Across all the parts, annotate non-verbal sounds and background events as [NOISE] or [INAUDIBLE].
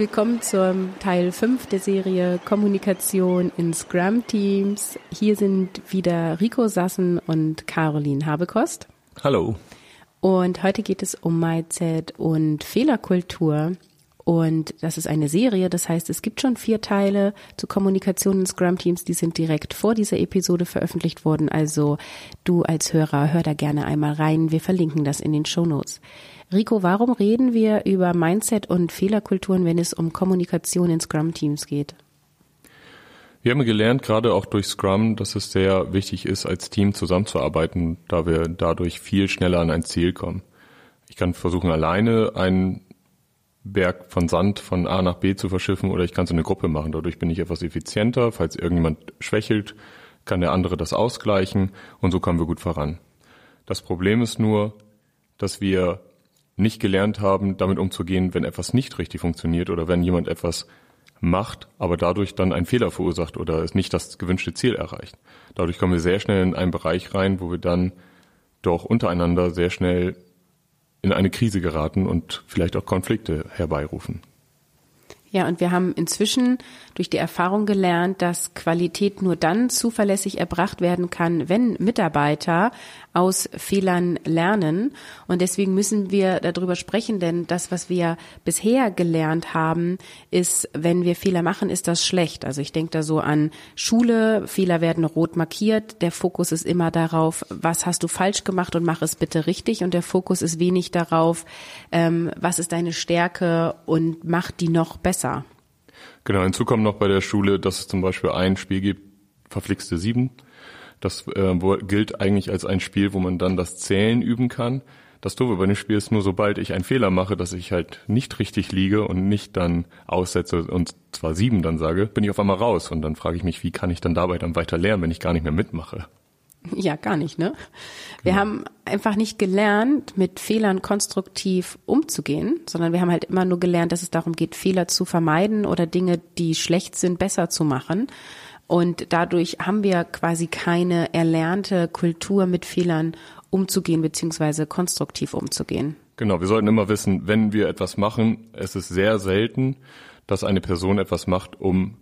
willkommen zum Teil 5 der Serie Kommunikation in Scrum Teams. Hier sind wieder Rico Sassen und Caroline Habekost. Hallo. Und heute geht es um Mindset und Fehlerkultur. Und das ist eine Serie, das heißt, es gibt schon vier Teile zu Kommunikation in Scrum Teams, die sind direkt vor dieser Episode veröffentlicht worden. Also du als Hörer, hör da gerne einmal rein. Wir verlinken das in den Show Notes. Rico, warum reden wir über Mindset und Fehlerkulturen, wenn es um Kommunikation in Scrum-Teams geht? Wir haben gelernt, gerade auch durch Scrum, dass es sehr wichtig ist, als Team zusammenzuarbeiten, da wir dadurch viel schneller an ein Ziel kommen. Ich kann versuchen, alleine einen Berg von Sand von A nach B zu verschiffen oder ich kann es in eine Gruppe machen. Dadurch bin ich etwas effizienter. Falls irgendjemand schwächelt, kann der andere das ausgleichen und so kommen wir gut voran. Das Problem ist nur, dass wir nicht gelernt haben, damit umzugehen, wenn etwas nicht richtig funktioniert oder wenn jemand etwas macht, aber dadurch dann einen Fehler verursacht oder es nicht das gewünschte Ziel erreicht. Dadurch kommen wir sehr schnell in einen Bereich rein, wo wir dann doch untereinander sehr schnell in eine Krise geraten und vielleicht auch Konflikte herbeirufen. Ja, und wir haben inzwischen durch die Erfahrung gelernt, dass Qualität nur dann zuverlässig erbracht werden kann, wenn Mitarbeiter aus Fehlern lernen. Und deswegen müssen wir darüber sprechen, denn das, was wir bisher gelernt haben, ist, wenn wir Fehler machen, ist das schlecht. Also ich denke da so an Schule, Fehler werden rot markiert, der Fokus ist immer darauf, was hast du falsch gemacht und mach es bitte richtig. Und der Fokus ist wenig darauf, ähm, was ist deine Stärke und mach die noch besser. Genau, hinzu kommt noch bei der Schule, dass es zum Beispiel ein Spiel gibt, verflixte sieben. Das äh, gilt eigentlich als ein Spiel, wo man dann das Zählen üben kann. Das Doofe bei dem Spiel ist nur, sobald ich einen Fehler mache, dass ich halt nicht richtig liege und nicht dann aussetze und zwar sieben dann sage, bin ich auf einmal raus. Und dann frage ich mich, wie kann ich dann dabei dann weiter lernen, wenn ich gar nicht mehr mitmache? [LAUGHS] Ja, gar nicht, ne? Wir genau. haben einfach nicht gelernt, mit Fehlern konstruktiv umzugehen, sondern wir haben halt immer nur gelernt, dass es darum geht, Fehler zu vermeiden oder Dinge, die schlecht sind, besser zu machen. Und dadurch haben wir quasi keine erlernte Kultur, mit Fehlern umzugehen, beziehungsweise konstruktiv umzugehen. Genau, wir sollten immer wissen, wenn wir etwas machen, es ist sehr selten, dass eine Person etwas macht, um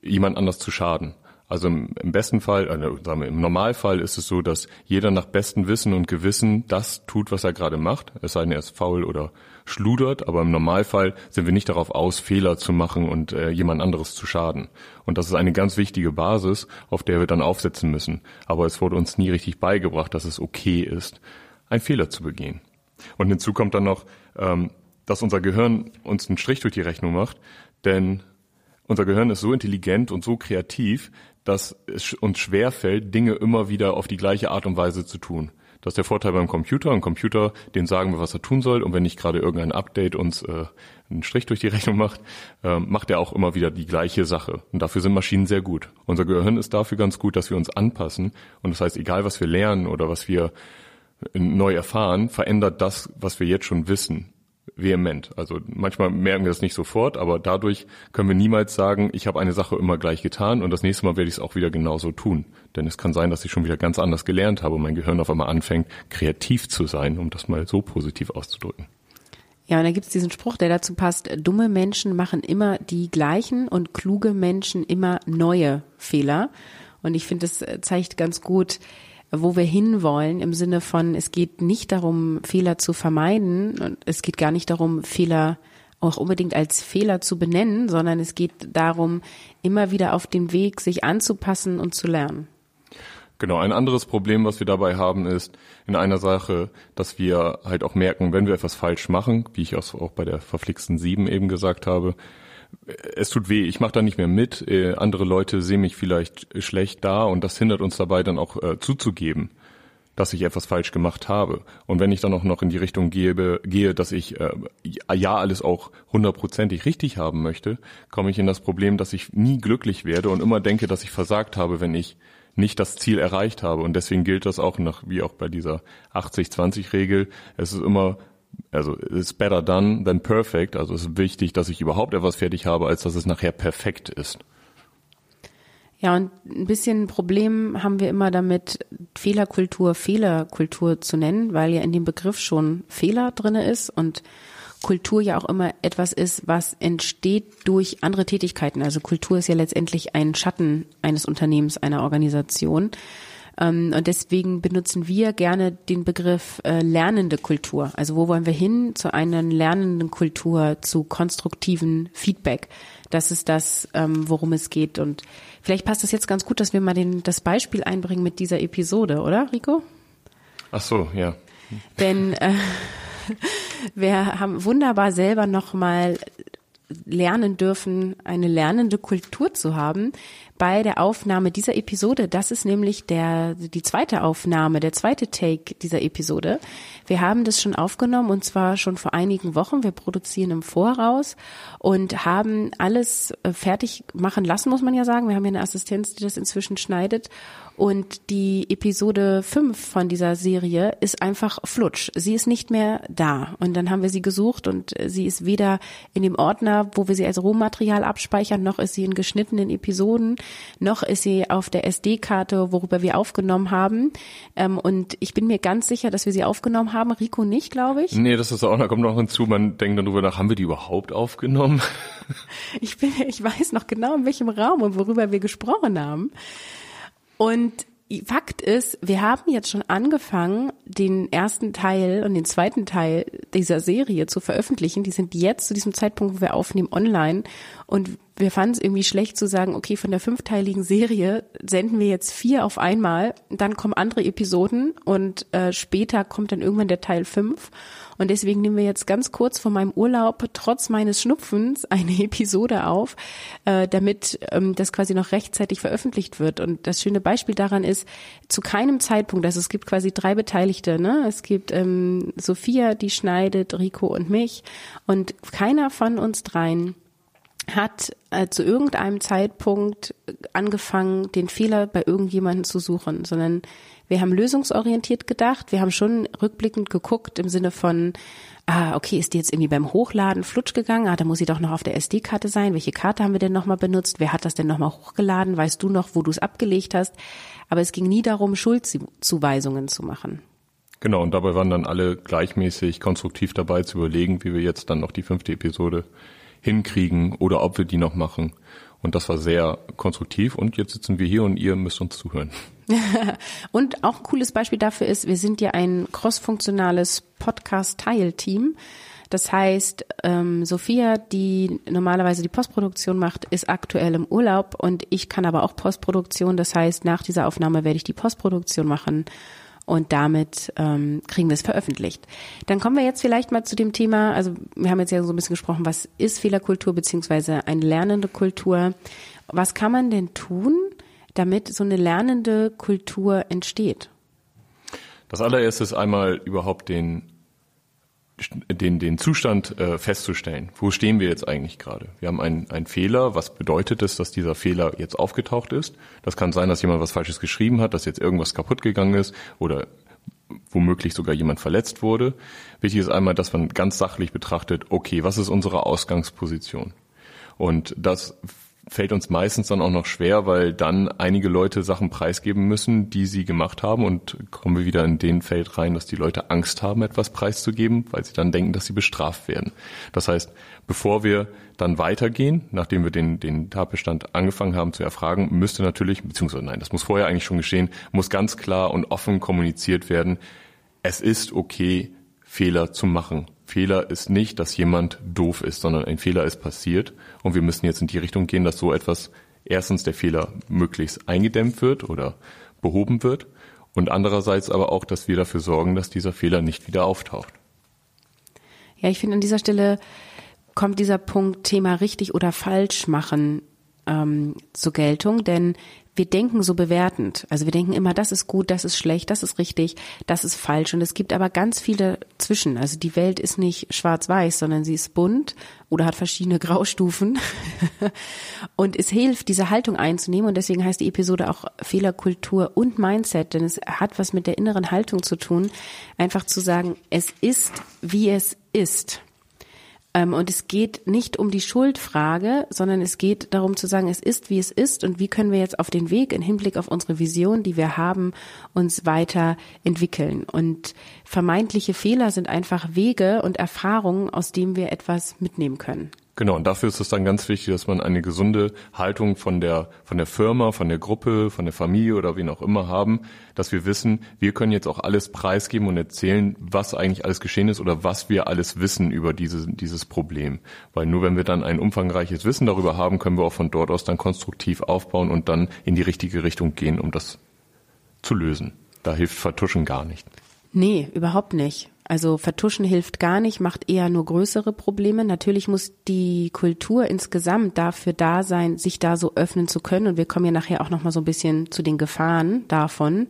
jemand anders zu schaden. Also im, im besten Fall, also sagen wir, im Normalfall ist es so, dass jeder nach bestem Wissen und Gewissen das tut, was er gerade macht. Es sei denn, er ist faul oder schludert, aber im Normalfall sind wir nicht darauf aus, Fehler zu machen und äh, jemand anderes zu schaden. Und das ist eine ganz wichtige Basis, auf der wir dann aufsetzen müssen. Aber es wurde uns nie richtig beigebracht, dass es okay ist, einen Fehler zu begehen. Und hinzu kommt dann noch, ähm, dass unser Gehirn uns einen Strich durch die Rechnung macht, denn unser Gehirn ist so intelligent und so kreativ, dass es uns schwerfällt, Dinge immer wieder auf die gleiche Art und Weise zu tun. Das ist der Vorteil beim Computer. Ein Computer, den sagen wir, was er tun soll. Und wenn nicht gerade irgendein Update uns äh, einen Strich durch die [LAUGHS] Rechnung macht, äh, macht er auch immer wieder die gleiche Sache. Und dafür sind Maschinen sehr gut. Unser Gehirn ist dafür ganz gut, dass wir uns anpassen. Und das heißt, egal was wir lernen oder was wir neu erfahren, verändert das, was wir jetzt schon wissen vehement. Also manchmal merken wir das nicht sofort, aber dadurch können wir niemals sagen, ich habe eine Sache immer gleich getan und das nächste Mal werde ich es auch wieder genauso tun. Denn es kann sein, dass ich schon wieder ganz anders gelernt habe und mein Gehirn auf einmal anfängt, kreativ zu sein, um das mal so positiv auszudrücken. Ja, und da gibt es diesen Spruch, der dazu passt, dumme Menschen machen immer die gleichen und kluge Menschen immer neue Fehler. Und ich finde, das zeigt ganz gut, wo wir hinwollen im Sinne von, es geht nicht darum, Fehler zu vermeiden und es geht gar nicht darum, Fehler auch unbedingt als Fehler zu benennen, sondern es geht darum, immer wieder auf den Weg sich anzupassen und zu lernen. Genau, ein anderes Problem, was wir dabei haben, ist in einer Sache, dass wir halt auch merken, wenn wir etwas falsch machen, wie ich auch bei der verflixten Sieben eben gesagt habe, es tut weh, ich mache da nicht mehr mit, äh, andere Leute sehen mich vielleicht schlecht da und das hindert uns dabei dann auch äh, zuzugeben, dass ich etwas falsch gemacht habe. Und wenn ich dann auch noch in die Richtung gehe, gehe dass ich äh, ja alles auch hundertprozentig richtig haben möchte, komme ich in das Problem, dass ich nie glücklich werde und immer denke, dass ich versagt habe, wenn ich nicht das Ziel erreicht habe. Und deswegen gilt das auch nach, wie auch bei dieser 80-20-Regel. Es ist immer, also it's better done than perfect. Also es ist wichtig, dass ich überhaupt etwas fertig habe, als dass es nachher perfekt ist. Ja, und ein bisschen Problem haben wir immer damit, Fehlerkultur Fehlerkultur zu nennen, weil ja in dem Begriff schon Fehler drinne ist und Kultur ja auch immer etwas ist, was entsteht durch andere Tätigkeiten. Also Kultur ist ja letztendlich ein Schatten eines Unternehmens, einer Organisation. Ähm, und deswegen benutzen wir gerne den Begriff äh, lernende Kultur. Also wo wollen wir hin zu einer lernenden Kultur, zu konstruktiven Feedback? Das ist das, ähm, worum es geht. Und vielleicht passt das jetzt ganz gut, dass wir mal den, das Beispiel einbringen mit dieser Episode, oder, Rico? Ach so, ja. Denn äh, [LAUGHS] wir haben wunderbar selber nochmal lernen dürfen, eine lernende Kultur zu haben bei der Aufnahme dieser Episode. Das ist nämlich der, die zweite Aufnahme, der zweite Take dieser Episode. Wir haben das schon aufgenommen und zwar schon vor einigen Wochen. Wir produzieren im Voraus und haben alles äh, fertig machen lassen, muss man ja sagen. Wir haben ja eine Assistenz, die das inzwischen schneidet und die Episode 5 von dieser Serie ist einfach flutsch. Sie ist nicht mehr da. Und dann haben wir sie gesucht und sie ist weder in dem Ordner, wo wir sie als Rohmaterial abspeichern, noch ist sie in geschnittenen Episoden, noch ist sie auf der SD-Karte, worüber wir aufgenommen haben. Ähm, und ich bin mir ganz sicher, dass wir sie aufgenommen haben. Rico nicht, glaube ich. Nee, das ist auch, da kommt noch hinzu, man denkt dann darüber nach, haben wir die überhaupt aufgenommen? Ich bin, ich weiß noch genau, in welchem Raum und worüber wir gesprochen haben. Und Fakt ist, wir haben jetzt schon angefangen, den ersten Teil und den zweiten Teil dieser Serie zu veröffentlichen. Die sind jetzt zu diesem Zeitpunkt, wo wir aufnehmen, online. Und wir fanden es irgendwie schlecht zu sagen, okay, von der fünfteiligen Serie senden wir jetzt vier auf einmal, dann kommen andere Episoden und äh, später kommt dann irgendwann der Teil fünf. Und deswegen nehmen wir jetzt ganz kurz vor meinem Urlaub trotz meines Schnupfens eine [LAUGHS] Episode auf, äh, damit ähm, das quasi noch rechtzeitig veröffentlicht wird. Und das schöne Beispiel daran ist, zu keinem Zeitpunkt, also es gibt quasi drei Beteiligte, ne? Es gibt ähm, Sophia, die schneidet, Rico und mich. Und keiner von uns dreien hat äh, zu irgendeinem Zeitpunkt angefangen, den Fehler bei irgendjemandem zu suchen, sondern wir haben lösungsorientiert gedacht. Wir haben schon rückblickend geguckt im Sinne von, ah, okay, ist die jetzt irgendwie beim Hochladen flutsch gegangen? Ah, da muss sie doch noch auf der SD-Karte sein. Welche Karte haben wir denn nochmal benutzt? Wer hat das denn nochmal hochgeladen? Weißt du noch, wo du es abgelegt hast? Aber es ging nie darum, Schuldzuweisungen zu machen. Genau, und dabei waren dann alle gleichmäßig konstruktiv dabei zu überlegen, wie wir jetzt dann noch die fünfte Episode hinkriegen oder ob wir die noch machen. Und das war sehr konstruktiv und jetzt sitzen wir hier und ihr müsst uns zuhören. [LAUGHS] und auch ein cooles Beispiel dafür ist, wir sind ja ein crossfunktionales Podcast-Teil-Team. Das heißt, ähm, Sophia, die normalerweise die Postproduktion macht, ist aktuell im Urlaub und ich kann aber auch Postproduktion. Das heißt, nach dieser Aufnahme werde ich die Postproduktion machen und damit ähm, kriegen wir es veröffentlicht. Dann kommen wir jetzt vielleicht mal zu dem Thema, also wir haben jetzt ja so ein bisschen gesprochen, was ist Fehlerkultur beziehungsweise eine lernende Kultur. Was kann man denn tun, damit so eine lernende Kultur entsteht? Das allererste ist einmal überhaupt den den, den Zustand äh, festzustellen. Wo stehen wir jetzt eigentlich gerade? Wir haben einen, Fehler. Was bedeutet es, dass dieser Fehler jetzt aufgetaucht ist? Das kann sein, dass jemand was Falsches geschrieben hat, dass jetzt irgendwas kaputt gegangen ist oder womöglich sogar jemand verletzt wurde. Wichtig ist einmal, dass man ganz sachlich betrachtet, okay, was ist unsere Ausgangsposition? Und das fällt uns meistens dann auch noch schwer, weil dann einige Leute Sachen preisgeben müssen, die sie gemacht haben und kommen wir wieder in den Feld rein, dass die Leute Angst haben, etwas preiszugeben, weil sie dann denken, dass sie bestraft werden. Das heißt, bevor wir dann weitergehen, nachdem wir den, den Tatbestand angefangen haben zu erfragen, müsste natürlich, beziehungsweise nein, das muss vorher eigentlich schon geschehen, muss ganz klar und offen kommuniziert werden, es ist okay, Fehler zu machen. Fehler ist nicht, dass jemand doof ist, sondern ein Fehler ist passiert und wir müssen jetzt in die Richtung gehen, dass so etwas erstens der Fehler möglichst eingedämmt wird oder behoben wird und andererseits aber auch, dass wir dafür sorgen, dass dieser Fehler nicht wieder auftaucht. Ja, ich finde an dieser Stelle kommt dieser Punkt Thema richtig oder falsch machen ähm, zur Geltung, denn wir denken so bewertend. Also wir denken immer, das ist gut, das ist schlecht, das ist richtig, das ist falsch. Und es gibt aber ganz viele zwischen. Also die Welt ist nicht schwarz-weiß, sondern sie ist bunt oder hat verschiedene [LAUGHS] Graustufen. [LAUGHS] und es hilft, diese Haltung einzunehmen. Und deswegen heißt die Episode auch Fehlerkultur und Mindset, denn es hat was mit der inneren Haltung zu tun. Einfach zu sagen, es ist, wie es ist. Ähm, und es geht nicht um die Schuldfrage, sondern es geht darum zu sagen, es ist, wie es ist und wie können wir jetzt auf den Weg im Hinblick auf unsere Vision, die wir haben, uns weiterentwickeln. Und vermeintliche Fehler sind einfach Wege und Erfahrungen, aus denen wir etwas mitnehmen können. Genau, und dafür ist es dann ganz wichtig, dass man eine gesunde Haltung von der, von der Firma, von der Gruppe, von der Familie oder wen auch immer haben, dass wir wissen, wir können jetzt auch alles preisgeben und erzählen, was eigentlich alles geschehen ist oder was wir alles wissen über diese, dieses Problem. Weil nur wenn wir dann ein umfangreiches Wissen darüber haben, können wir auch von dort aus dann konstruktiv aufbauen und dann in die richtige Richtung gehen, um das zu lösen. Da hilft Vertuschen gar nicht. Nee, überhaupt nicht. Also vertuschen hilft gar nicht, macht eher nur größere Probleme. Natürlich muss die Kultur insgesamt dafür da sein, sich da so öffnen zu können. Und wir kommen ja nachher auch noch mal so ein bisschen zu den Gefahren davon.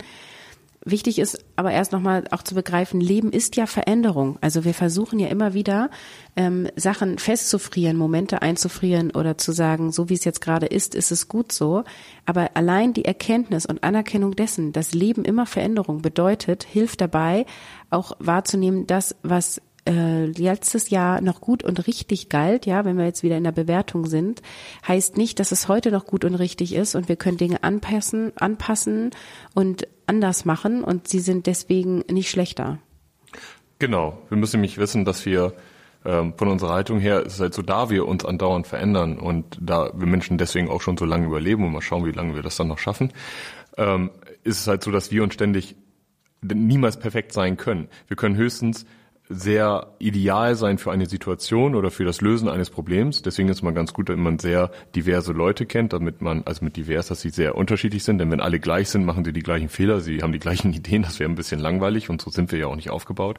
Wichtig ist aber erst nochmal auch zu begreifen, Leben ist ja Veränderung. Also wir versuchen ja immer wieder, ähm, Sachen festzufrieren, Momente einzufrieren oder zu sagen, so wie es jetzt gerade ist, ist es gut so. Aber allein die Erkenntnis und Anerkennung dessen, dass Leben immer Veränderung bedeutet, hilft dabei, auch wahrzunehmen, das, was äh, letztes Jahr noch gut und richtig galt, ja, wenn wir jetzt wieder in der Bewertung sind, heißt nicht, dass es heute noch gut und richtig ist und wir können Dinge anpassen, anpassen und anders machen und sie sind deswegen nicht schlechter. Genau. Wir müssen nämlich wissen, dass wir ähm, von unserer Haltung her ist es halt so, da wir uns andauernd verändern und da wir Menschen deswegen auch schon so lange überleben und mal schauen, wie lange wir das dann noch schaffen, ähm, ist es halt so, dass wir uns ständig niemals perfekt sein können. Wir können höchstens sehr ideal sein für eine Situation oder für das Lösen eines Problems. Deswegen ist man ganz gut, wenn man sehr diverse Leute kennt, damit man, also mit divers, dass sie sehr unterschiedlich sind. Denn wenn alle gleich sind, machen sie die gleichen Fehler, sie haben die gleichen [LAUGHS] Ideen, das wäre ein bisschen langweilig und so sind wir ja auch nicht aufgebaut.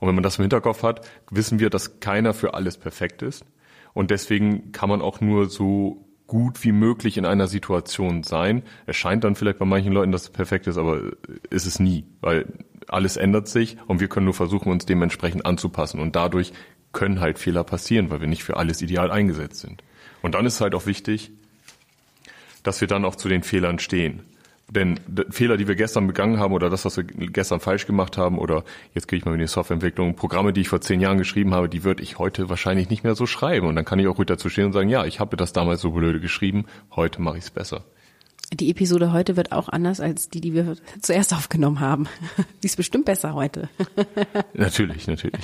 Und wenn man das im Hinterkopf hat, wissen wir, dass keiner für alles perfekt ist. Und deswegen kann man auch nur so gut wie möglich in einer Situation sein. Es scheint dann vielleicht bei manchen Leuten, dass es perfekt ist, aber ist es nie, weil alles ändert sich und wir können nur versuchen, uns dementsprechend anzupassen. Und dadurch können halt Fehler passieren, weil wir nicht für alles ideal eingesetzt sind. Und dann ist halt auch wichtig, dass wir dann auch zu den Fehlern stehen. Denn Fehler, die wir gestern begangen haben oder das, was wir gestern falsch gemacht haben oder jetzt gehe ich mal in die Softwareentwicklung, Programme, die ich vor zehn Jahren geschrieben habe, die würde ich heute wahrscheinlich nicht mehr so schreiben. Und dann kann ich auch ruhig dazu stehen und sagen, ja, ich habe das damals so blöde geschrieben, heute mache ich es besser. Die Episode heute wird auch anders als die, die wir zuerst aufgenommen haben. [LAUGHS] Die ist bestimmt besser heute. [LAUGHS] natürlich, natürlich.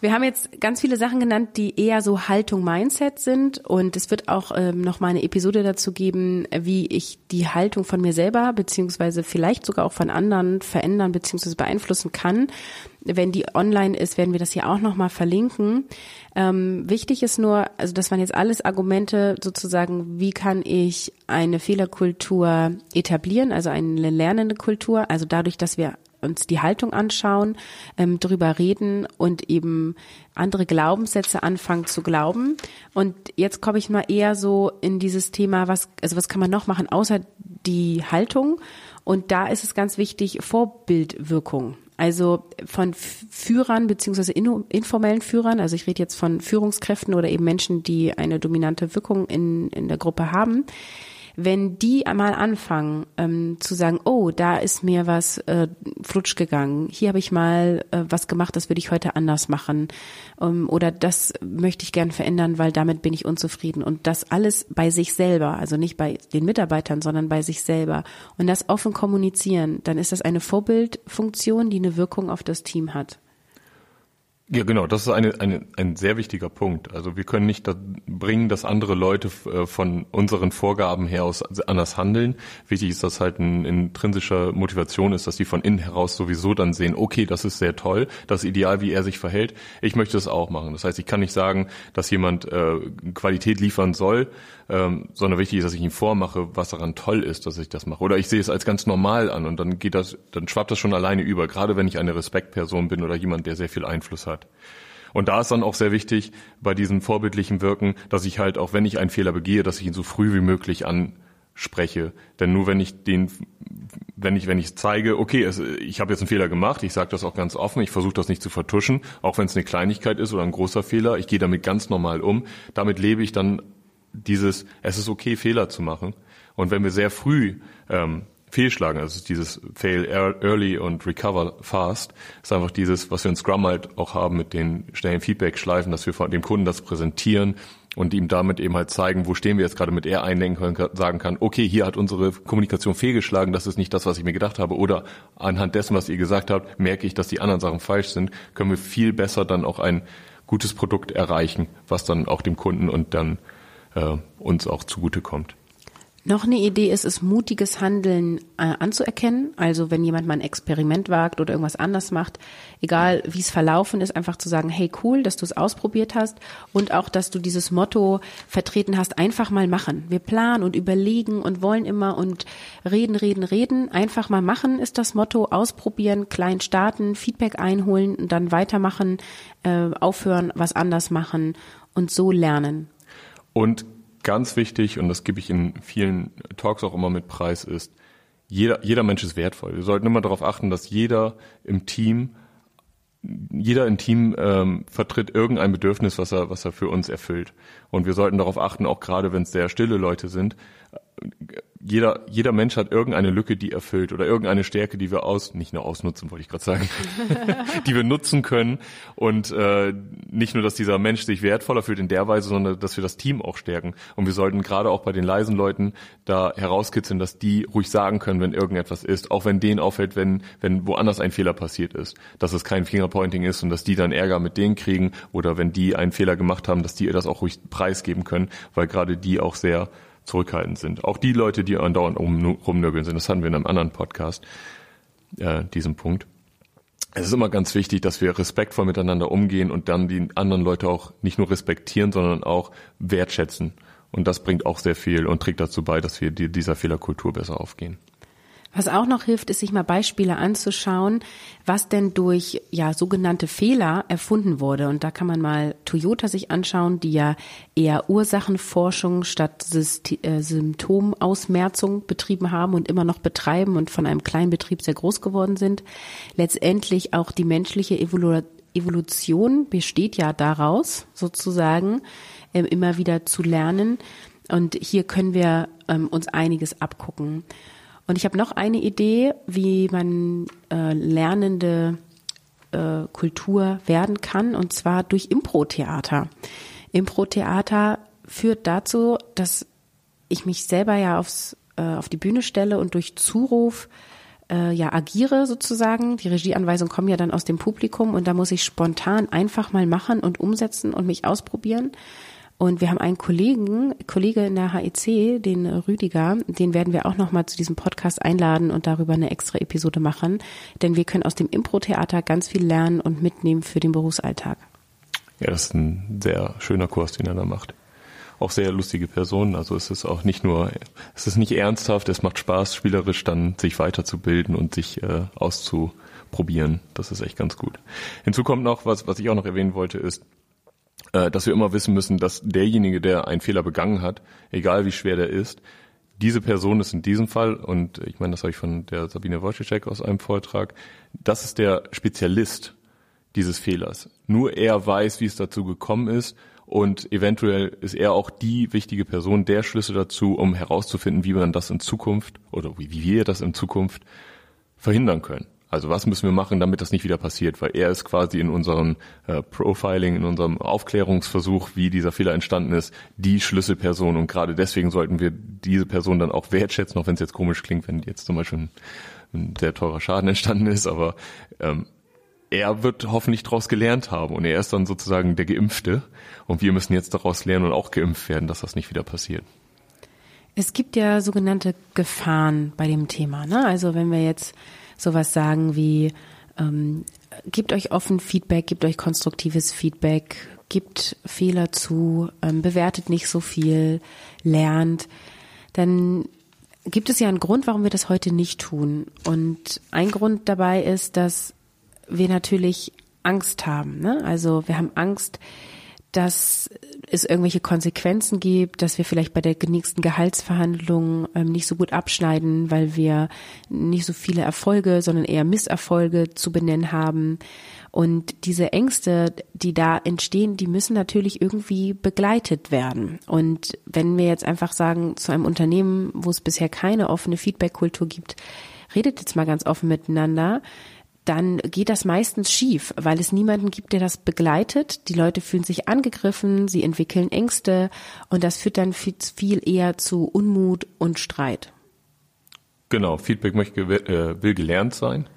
Wir haben jetzt ganz viele Sachen genannt, die eher so Haltung Mindset sind und es wird auch ähm, noch mal eine Episode dazu geben, wie ich die Haltung von mir selber beziehungsweise vielleicht sogar auch von anderen verändern beziehungsweise beeinflussen kann. Wenn die online ist, werden wir das hier auch noch mal verlinken. Ähm, wichtig ist nur, also das waren jetzt alles Argumente sozusagen, wie kann ich eine Fehlerkultur etablieren, also eine lernende Kultur, also dadurch, dass wir uns die Haltung anschauen, ähm, drüber reden und eben andere Glaubenssätze anfangen zu glauben. Und jetzt komme ich mal eher so in dieses Thema, was, also was kann man noch machen, außer die Haltung? Und da ist es ganz wichtig, Vorbildwirkung. Also von Führern beziehungsweise informellen Führern, also ich rede jetzt von Führungskräften oder eben Menschen, die eine dominante Wirkung in, in der Gruppe haben, wenn die einmal anfangen ähm, zu sagen, oh, da ist mir was äh, flutsch gegangen, hier habe ich mal äh, was gemacht, das würde ich heute anders machen. Ähm, oder das möchte ich gern verändern, weil damit bin ich unzufrieden. Und das alles bei sich selber, also nicht bei den Mitarbeitern, sondern bei sich selber. Und das offen kommunizieren, dann ist das eine Vorbildfunktion, die eine Wirkung auf das Team hat. Ja, genau, das ist eine, eine, ein sehr wichtiger Punkt. Also wir können nicht da bringen, dass andere Leute äh, von unseren Vorgaben her aus anders handeln. Wichtig ist, dass halt eine intrinsischer Motivation ist, dass die von innen heraus sowieso dann sehen, okay, das ist sehr toll, das ist ideal, wie er sich verhält. Ich möchte das auch machen. Das heißt, ich kann nicht sagen, dass jemand äh, Qualität liefern soll, ähm, sondern wichtig ist, dass ich ihm vormache, was daran toll ist, dass ich das mache. Oder ich sehe es als ganz normal an und dann geht das, dann schwappt das schon alleine über, gerade wenn ich eine Respektperson bin oder jemand, der sehr viel Einfluss hat. Und da ist dann auch sehr wichtig bei diesem vorbildlichen Wirken, dass ich halt auch, wenn ich einen Fehler begehe, dass ich ihn so früh wie möglich anspreche. Denn nur wenn ich den, wenn ich wenn ich zeige, okay, es, ich habe jetzt einen Fehler gemacht, ich sage das auch ganz offen, ich versuche das nicht zu vertuschen, auch wenn es eine Kleinigkeit ist oder ein großer Fehler, ich gehe damit ganz normal um. Damit lebe ich dann dieses, es ist okay, Fehler zu machen. Und wenn wir sehr früh ähm, fehlschlagen, also dieses Fail early und recover fast, ist einfach dieses, was wir in Scrum halt auch haben mit den schnellen Feedback-Schleifen, dass wir dem Kunden das präsentieren und ihm damit eben halt zeigen, wo stehen wir jetzt gerade mit er einlenken können, sagen kann, okay, hier hat unsere Kommunikation fehlgeschlagen, das ist nicht das, was ich mir gedacht habe, oder anhand dessen, was ihr gesagt habt, merke ich, dass die anderen Sachen falsch sind, können wir viel besser dann auch ein gutes Produkt erreichen, was dann auch dem Kunden und dann äh, uns auch zugutekommt. Noch eine Idee ist es, mutiges Handeln äh, anzuerkennen. Also wenn jemand mal ein Experiment wagt oder irgendwas anders macht, egal wie es verlaufen ist, einfach zu sagen, hey cool, dass du es ausprobiert hast und auch, dass du dieses Motto vertreten hast, einfach mal machen. Wir planen und überlegen und wollen immer und reden, reden, reden. Einfach mal machen ist das Motto. Ausprobieren, klein starten, Feedback einholen und dann weitermachen, äh, aufhören, was anders machen und so lernen. Und ganz wichtig, und das gebe ich in vielen Talks auch immer mit Preis, ist, jeder, jeder Mensch ist wertvoll. Wir sollten immer darauf achten, dass jeder im Team, jeder im Team ähm, vertritt irgendein Bedürfnis, was er, was er für uns erfüllt. Und wir sollten darauf achten, auch gerade wenn es sehr stille Leute sind, jeder, jeder Mensch hat irgendeine Lücke, die erfüllt oder irgendeine Stärke, die wir aus, nicht nur ausnutzen, wollte ich gerade sagen, [LAUGHS] die wir nutzen können. Und äh, nicht nur, dass dieser Mensch sich wertvoller fühlt in der Weise, sondern dass wir das Team auch stärken. Und wir sollten gerade auch bei den leisen Leuten da herauskitzeln, dass die ruhig sagen können, wenn irgendetwas ist, auch wenn denen auffällt, wenn, wenn woanders ein Fehler passiert ist, dass es kein Fingerpointing ist und dass die dann Ärger mit denen kriegen oder wenn die einen Fehler gemacht haben, dass die das auch ruhig preisgeben können, weil gerade die auch sehr zurückhaltend sind. Auch die Leute, die andauernd rumnörgeln sind, das hatten wir in einem anderen Podcast, äh, diesen Punkt. Es ist immer ganz wichtig, dass wir respektvoll miteinander umgehen und dann die anderen Leute auch nicht nur respektieren, sondern auch wertschätzen. Und das bringt auch sehr viel und trägt dazu bei, dass wir dieser Fehlerkultur besser aufgehen. Was auch noch hilft, ist sich mal Beispiele anzuschauen, was denn durch ja sogenannte Fehler erfunden wurde. Und da kann man mal Toyota sich anschauen, die ja eher Ursachenforschung statt äh, Symptomausmerzung betrieben haben und immer noch betreiben und von einem kleinen Betrieb sehr groß geworden sind. Letztendlich auch die menschliche Evolu Evolution besteht ja daraus, sozusagen, äh, immer wieder zu lernen. Und hier können wir ähm, uns einiges abgucken. Und ich habe noch eine Idee, wie man äh, lernende äh, Kultur werden kann, und zwar durch Impro-Theater. Impro-Theater führt dazu, dass ich mich selber ja aufs, äh, auf die Bühne stelle und durch Zuruf äh, ja agiere sozusagen. Die Regieanweisungen kommen ja dann aus dem Publikum und da muss ich spontan einfach mal machen und umsetzen und mich ausprobieren. Und wir haben einen Kollegen, Kollege in der HEC, den Rüdiger, den werden wir auch nochmal zu diesem Podcast einladen und darüber eine extra Episode machen. Denn wir können aus dem Impro-Theater ganz viel lernen und mitnehmen für den Berufsalltag. Ja, das ist ein sehr schöner Kurs, den er da macht. Auch sehr lustige Personen. Also es ist auch nicht nur, es ist nicht ernsthaft, es macht Spaß, spielerisch dann sich weiterzubilden und sich äh, auszuprobieren. Das ist echt ganz gut. Hinzu kommt noch, was, was ich auch noch erwähnen wollte, ist, dass wir immer wissen müssen, dass derjenige, der einen Fehler begangen hat, egal wie schwer der ist, diese Person ist in diesem Fall, und ich meine, das habe ich von der Sabine Wojcicek aus einem Vortrag, das ist der Spezialist dieses Fehlers. Nur er weiß, wie es dazu gekommen ist und eventuell ist er auch die wichtige Person, der Schlüssel dazu, um herauszufinden, wie man das in Zukunft oder wie wir das in Zukunft verhindern können. Also was müssen wir machen, damit das nicht wieder passiert? Weil er ist quasi in unserem äh, Profiling, in unserem Aufklärungsversuch, wie dieser Fehler entstanden ist, die Schlüsselperson. Und gerade deswegen sollten wir diese Person dann auch wertschätzen, auch wenn es jetzt komisch klingt, wenn jetzt zum Beispiel ein, ein sehr teurer Schaden entstanden ist. Aber ähm, er wird hoffentlich daraus gelernt haben und er ist dann sozusagen der Geimpfte. Und wir müssen jetzt daraus lernen und auch geimpft werden, dass das nicht wieder passiert. Es gibt ja sogenannte Gefahren bei dem Thema. Ne? Also wenn wir jetzt sowas sagen wie, ähm, gebt euch offen Feedback, gebt euch konstruktives Feedback, gibt Fehler zu, ähm, bewertet nicht so viel, lernt, dann gibt es ja einen Grund, warum wir das heute nicht tun. Und ein Grund dabei ist, dass wir natürlich Angst haben. Ne? Also wir haben Angst, dass es irgendwelche Konsequenzen gibt, dass wir vielleicht bei der nächsten Gehaltsverhandlung ähm, nicht so gut abschneiden, weil wir nicht so viele Erfolge, sondern eher Misserfolge zu benennen haben. Und diese Ängste, die da entstehen, die müssen natürlich irgendwie begleitet werden. Und wenn wir jetzt einfach sagen, zu einem Unternehmen, wo es bisher keine offene Feedback-Kultur gibt, redet jetzt mal ganz offen miteinander, dann geht das meistens schief, weil es niemanden gibt, der das begleitet. Die Leute fühlen sich angegriffen, sie entwickeln Ängste und das führt dann viel eher zu Unmut und Streit. Genau, Feedback möchte, äh, will gelernt sein,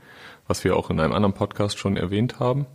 was wir auch in einem anderen Podcast schon erwähnt haben.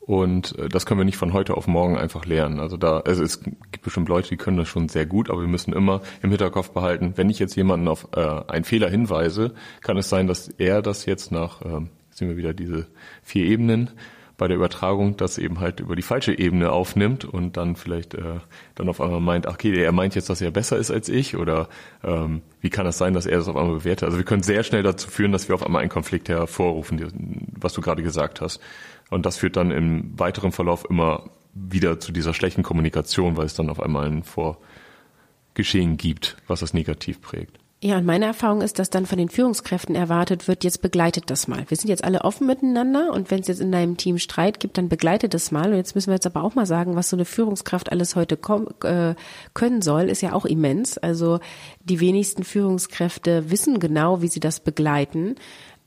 Und äh, das können wir nicht von heute auf morgen einfach lernen. Also da, also es gibt bestimmt Leute, die können das schon sehr gut, aber wir müssen immer im Hinterkopf behalten, wenn ich jetzt jemanden auf äh, einen Fehler hinweise, kann es sein, dass er das jetzt nach ähm, sehen wir wieder diese vier Ebenen bei der Übertragung, das eben halt über die falsche Ebene aufnimmt und dann vielleicht äh, dann auf einmal meint, ach okay, er meint jetzt, dass er besser ist als ich oder ähm, wie kann das sein, dass er das auf einmal bewertet? Also wir können sehr schnell dazu führen, dass wir auf einmal einen Konflikt hervorrufen, was du gerade gesagt hast. Und das führt dann im weiteren Verlauf immer wieder zu dieser schlechten Kommunikation, weil es dann auf einmal ein Vorgeschehen gibt, was das negativ prägt. Ja, und meine Erfahrung ist, dass dann von den Führungskräften erwartet wird, jetzt begleitet das mal. Wir sind jetzt alle offen miteinander und wenn es jetzt in deinem Team Streit gibt, dann begleitet das mal. Und jetzt müssen wir jetzt aber auch mal sagen, was so eine Führungskraft alles heute äh, können soll, ist ja auch immens. Also die wenigsten Führungskräfte wissen genau, wie sie das begleiten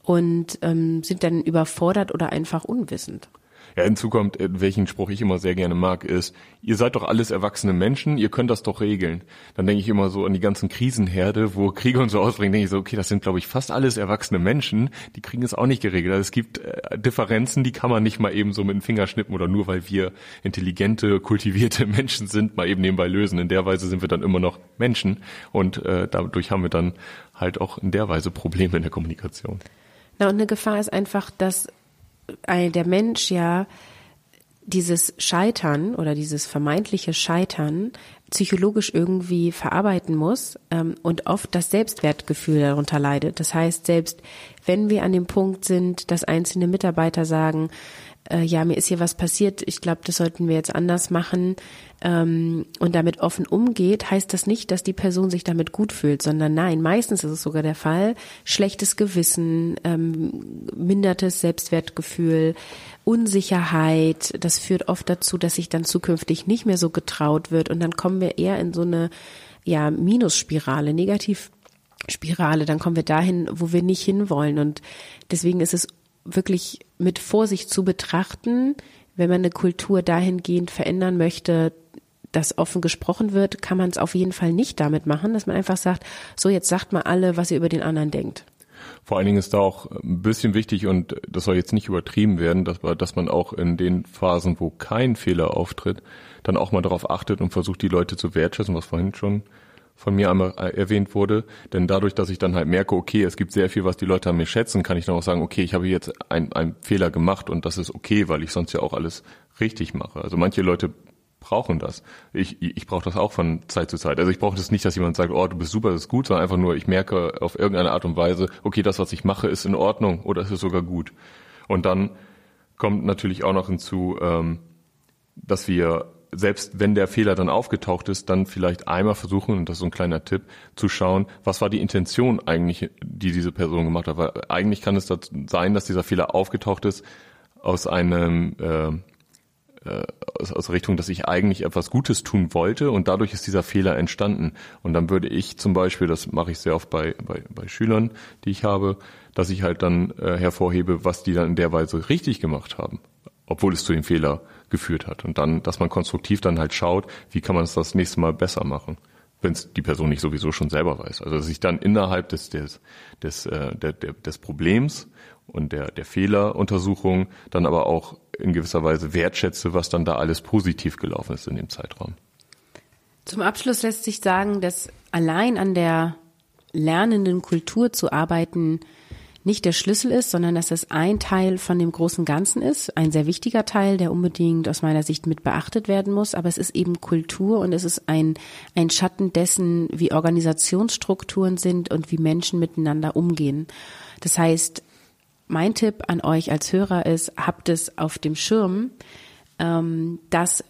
und ähm, sind dann überfordert oder einfach unwissend. Ja, hinzu kommt, äh, welchen Spruch ich immer sehr gerne mag, ist, ihr seid doch alles erwachsene Menschen, ihr könnt das doch regeln. Dann denke ich immer so an die ganzen Krisenherde, wo Kriege und so ausbringen, denke ich so, okay, das sind, glaube ich, fast alles erwachsene Menschen, die kriegen es auch nicht geregelt. Also es gibt äh, Differenzen, die kann man nicht mal eben so mit dem Finger schnippen oder nur weil wir intelligente, kultivierte [LAUGHS] Menschen sind, mal eben nebenbei lösen. In der Weise sind wir dann immer noch Menschen und äh, dadurch haben wir dann halt auch in der Weise Probleme in der Kommunikation. Na, und eine Gefahr ist einfach, dass der Mensch ja dieses Scheitern oder dieses vermeintliche Scheitern psychologisch irgendwie verarbeiten muss ähm, und oft das Selbstwertgefühl darunter leidet. Das heißt, selbst wenn wir an dem Punkt sind, dass einzelne Mitarbeiter sagen, äh, ja, mir ist hier was passiert, ich glaube, das sollten wir jetzt anders machen ähm, und damit offen umgeht, heißt das nicht, dass die Person sich damit gut fühlt, sondern nein, meistens ist es sogar der Fall, schlechtes Gewissen, ähm, mindertes Selbstwertgefühl, Unsicherheit, das führt oft dazu, dass sich dann zukünftig nicht mehr so getraut wird und dann kommen wir eher in so eine ja, Minusspirale, Negativspirale, dann kommen wir dahin, wo wir nicht hinwollen und deswegen ist es wirklich mit Vorsicht zu betrachten, wenn man eine Kultur dahingehend verändern möchte, dass offen gesprochen wird, kann man es auf jeden Fall nicht damit machen, dass man einfach sagt, so jetzt sagt mal alle, was ihr über den anderen denkt. Vor allen Dingen ist da auch ein bisschen wichtig und das soll jetzt nicht übertrieben werden, dass, dass man auch in den Phasen, wo kein Fehler auftritt, dann auch mal darauf achtet und versucht, die Leute zu wertschätzen, was vorhin schon von mir einmal äh, erwähnt wurde. Denn dadurch, dass ich dann halt merke, okay, es gibt sehr viel, was die Leute an mir schätzen, kann ich dann auch sagen, okay, ich habe jetzt einen Fehler gemacht und das ist okay, weil ich sonst ja auch alles richtig mache. Also manche Leute brauchen das. Ich, ich brauche das auch von Zeit zu Zeit. Also ich brauche das nicht, dass jemand sagt, oh, du bist super, das ist gut, sondern einfach nur, ich merke auf irgendeine Art und Weise, okay, das, was ich mache, ist in Ordnung oder ist es sogar gut. Und dann kommt natürlich auch noch hinzu, ähm, dass wir selbst wenn der Fehler dann aufgetaucht ist, dann vielleicht einmal versuchen, und das ist so ein kleiner Tipp, zu schauen, was war die Intention eigentlich, die diese Person gemacht hat. Weil eigentlich kann es sein, dass dieser Fehler aufgetaucht ist aus einem äh, äh, aus, aus Richtung, dass ich eigentlich etwas Gutes tun wollte und dadurch ist dieser Fehler entstanden. Und dann würde ich zum Beispiel, das mache ich sehr oft bei, bei, bei Schülern, die ich habe, dass ich halt dann äh, hervorhebe, was die dann in der Weise richtig gemacht haben, obwohl es zu dem Fehler geführt hat. Und dann, dass man konstruktiv dann halt schaut, wie kann man es das nächste Mal besser machen, wenn es die Person nicht sowieso schon selber weiß. Also dass ich dann innerhalb des, des, des, äh, der, der, des Problems und der, der Fehleruntersuchung dann aber auch in gewisser Weise wertschätze, was dann da alles positiv gelaufen ist in dem Zeitraum. Zum Abschluss lässt sich sagen, dass allein an der lernenden Kultur zu arbeiten nicht der Schlüssel ist, sondern dass es ein Teil von dem großen Ganzen ist, ein sehr wichtiger Teil, der unbedingt aus meiner Sicht mit beachtet werden muss. Aber es ist eben Kultur und es ist ein, ein Schatten dessen, wie Organisationsstrukturen sind und wie Menschen miteinander umgehen. Das heißt, mein Tipp an euch als Hörer ist, habt es auf dem Schirm, ähm, dass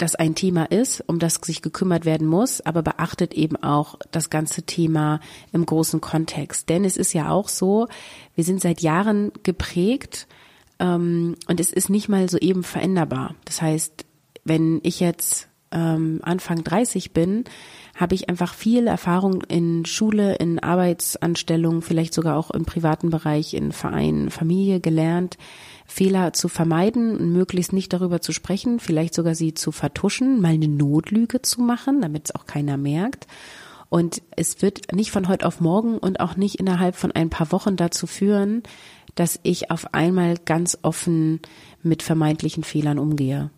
das ein Thema ist, um das sich gekümmert werden muss, aber beachtet eben auch das ganze Thema im großen Kontext. Denn es ist ja auch so, wir sind seit Jahren geprägt ähm, und es ist nicht mal so eben veränderbar. Das heißt, wenn ich jetzt ähm, Anfang 30 bin, habe ich einfach viel Erfahrung in Schule, in Arbeitsanstellungen, vielleicht sogar auch im privaten Bereich, in Vereinen, Familie gelernt, Fehler zu vermeiden und möglichst nicht darüber zu sprechen, vielleicht sogar sie zu vertuschen, mal eine Notlüge zu machen, damit es auch keiner merkt. Und es wird nicht von heute auf morgen und auch nicht innerhalb von ein paar Wochen dazu führen, dass ich auf einmal ganz offen mit vermeintlichen Fehlern umgehe.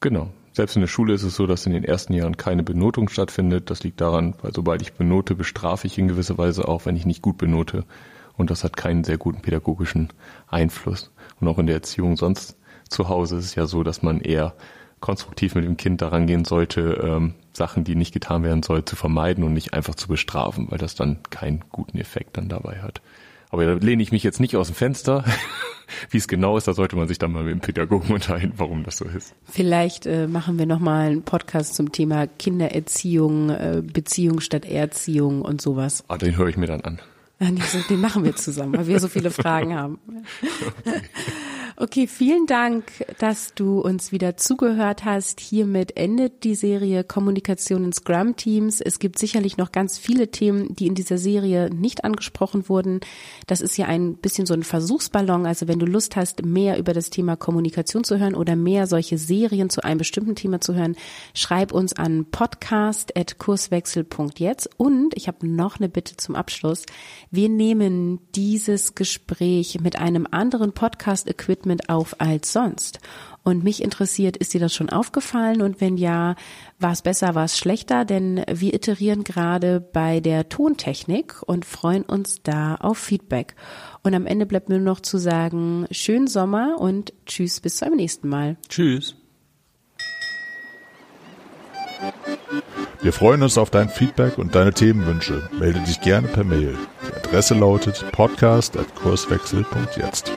Genau. Selbst in der Schule ist es so, dass in den ersten Jahren keine Benotung stattfindet. Das liegt daran, weil sobald ich benote, bestrafe ich in gewisser Weise auch, wenn ich nicht gut benote. Und das hat keinen sehr guten pädagogischen Einfluss. Und auch in der Erziehung sonst zu Hause ist es ja so, dass man eher konstruktiv mit dem Kind daran gehen sollte, ähm, Sachen, die nicht getan werden soll, zu vermeiden und nicht einfach zu bestrafen, weil das dann keinen guten Effekt dann dabei hat. Aber da lehne ich mich jetzt nicht aus dem Fenster. [LAUGHS] Wie es genau ist, da sollte man sich dann mal mit dem Pädagogen [LAUGHS] unterhalten, warum das so ist. Vielleicht äh, machen wir nochmal einen Podcast zum Thema Kindererziehung, äh, Beziehung statt Erziehung und sowas. Ah, den höre ich mir dann an. Den machen wir zusammen, weil wir so viele [LAUGHS] Fragen haben. Okay. Okay, vielen Dank, dass du uns wieder zugehört hast. Hiermit endet die Serie Kommunikation in Scrum Teams. Es gibt sicherlich noch ganz viele Themen, die in dieser Serie nicht angesprochen wurden. Das ist ja ein bisschen so ein Versuchsballon. Also wenn du Lust hast, mehr über das Thema Kommunikation zu hören oder mehr solche Serien zu einem bestimmten Thema zu hören, schreib uns an podcast.kurswechsel.jetzt. Und ich habe noch eine Bitte zum Abschluss. Wir nehmen dieses Gespräch mit einem anderen Podcast-Equipment Equipment auf als sonst. Und mich interessiert, ist dir das schon aufgefallen? Und wenn ja, war es besser, war es schlechter? Denn wir iterieren gerade bei der Tontechnik und freuen uns da auf Feedback. Und am Ende bleibt mir nur noch zu sagen, schönen Sommer und tschüss bis zum nächsten Mal. Tschüss. Wir freuen uns auf dein Feedback und deine Themenwünsche. Melde dich gerne per Mail. Die Adresse lautet podcast.kurswechsel.jetzt.